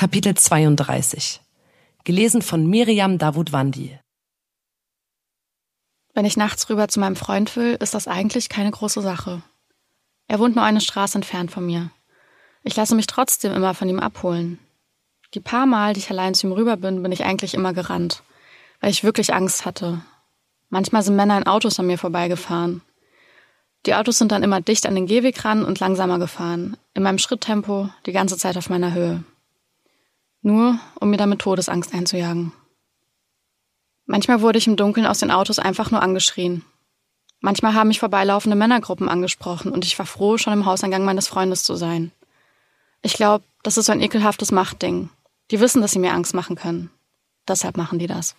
Kapitel 32. Gelesen von Miriam Davutwandi. Wenn ich nachts rüber zu meinem Freund will, ist das eigentlich keine große Sache. Er wohnt nur eine Straße entfernt von mir. Ich lasse mich trotzdem immer von ihm abholen. Die paar Mal, die ich allein zu ihm rüber bin, bin ich eigentlich immer gerannt, weil ich wirklich Angst hatte. Manchmal sind Männer in Autos an mir vorbeigefahren. Die Autos sind dann immer dicht an den Gehweg ran und langsamer gefahren, in meinem Schritttempo, die ganze Zeit auf meiner Höhe. Nur, um mir damit Todesangst einzujagen. Manchmal wurde ich im Dunkeln aus den Autos einfach nur angeschrien. Manchmal haben mich vorbeilaufende Männergruppen angesprochen und ich war froh, schon im Hauseingang meines Freundes zu sein. Ich glaube, das ist so ein ekelhaftes Machtding. Die wissen, dass sie mir Angst machen können. Deshalb machen die das.